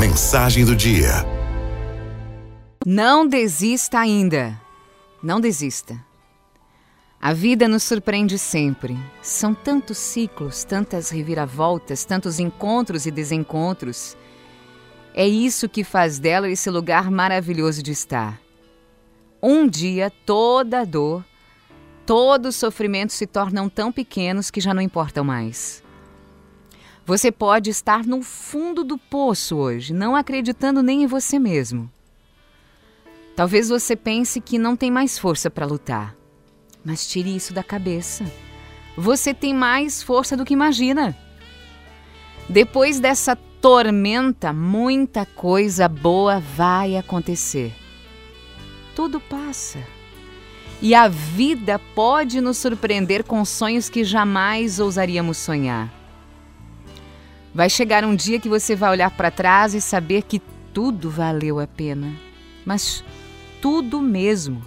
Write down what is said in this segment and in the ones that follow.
Mensagem do dia. Não desista ainda. Não desista. A vida nos surpreende sempre. São tantos ciclos, tantas reviravoltas, tantos encontros e desencontros. É isso que faz dela esse lugar maravilhoso de estar. Um dia, toda dor, todo sofrimento se tornam tão pequenos que já não importam mais. Você pode estar no fundo do poço hoje, não acreditando nem em você mesmo. Talvez você pense que não tem mais força para lutar, mas tire isso da cabeça. Você tem mais força do que imagina. Depois dessa tormenta, muita coisa boa vai acontecer. Tudo passa. E a vida pode nos surpreender com sonhos que jamais ousaríamos sonhar. Vai chegar um dia que você vai olhar para trás e saber que tudo valeu a pena. Mas tudo mesmo.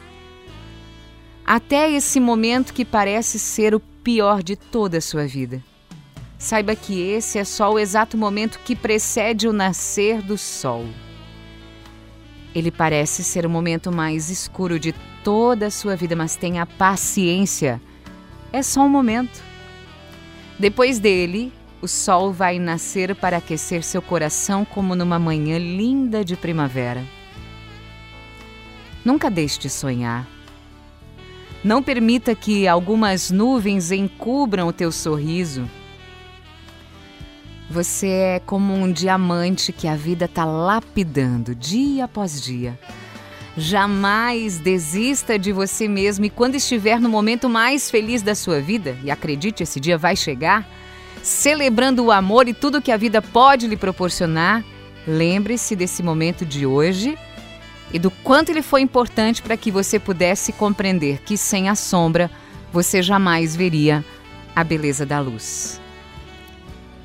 Até esse momento que parece ser o pior de toda a sua vida. Saiba que esse é só o exato momento que precede o nascer do sol. Ele parece ser o momento mais escuro de toda a sua vida, mas tenha paciência. É só um momento. Depois dele, o sol vai nascer para aquecer seu coração como numa manhã linda de primavera. Nunca deixe de sonhar. Não permita que algumas nuvens encubram o teu sorriso. Você é como um diamante que a vida está lapidando dia após dia. Jamais desista de você mesmo e quando estiver no momento mais feliz da sua vida, e acredite, esse dia vai chegar, celebrando o amor e tudo que a vida pode lhe proporcionar, lembre-se desse momento de hoje e do quanto ele foi importante para que você pudesse compreender que sem a sombra você jamais veria a beleza da luz.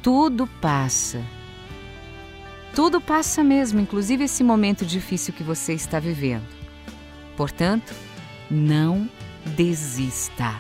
Tudo passa. Tudo passa mesmo, inclusive esse momento difícil que você está vivendo. Portanto, não desista.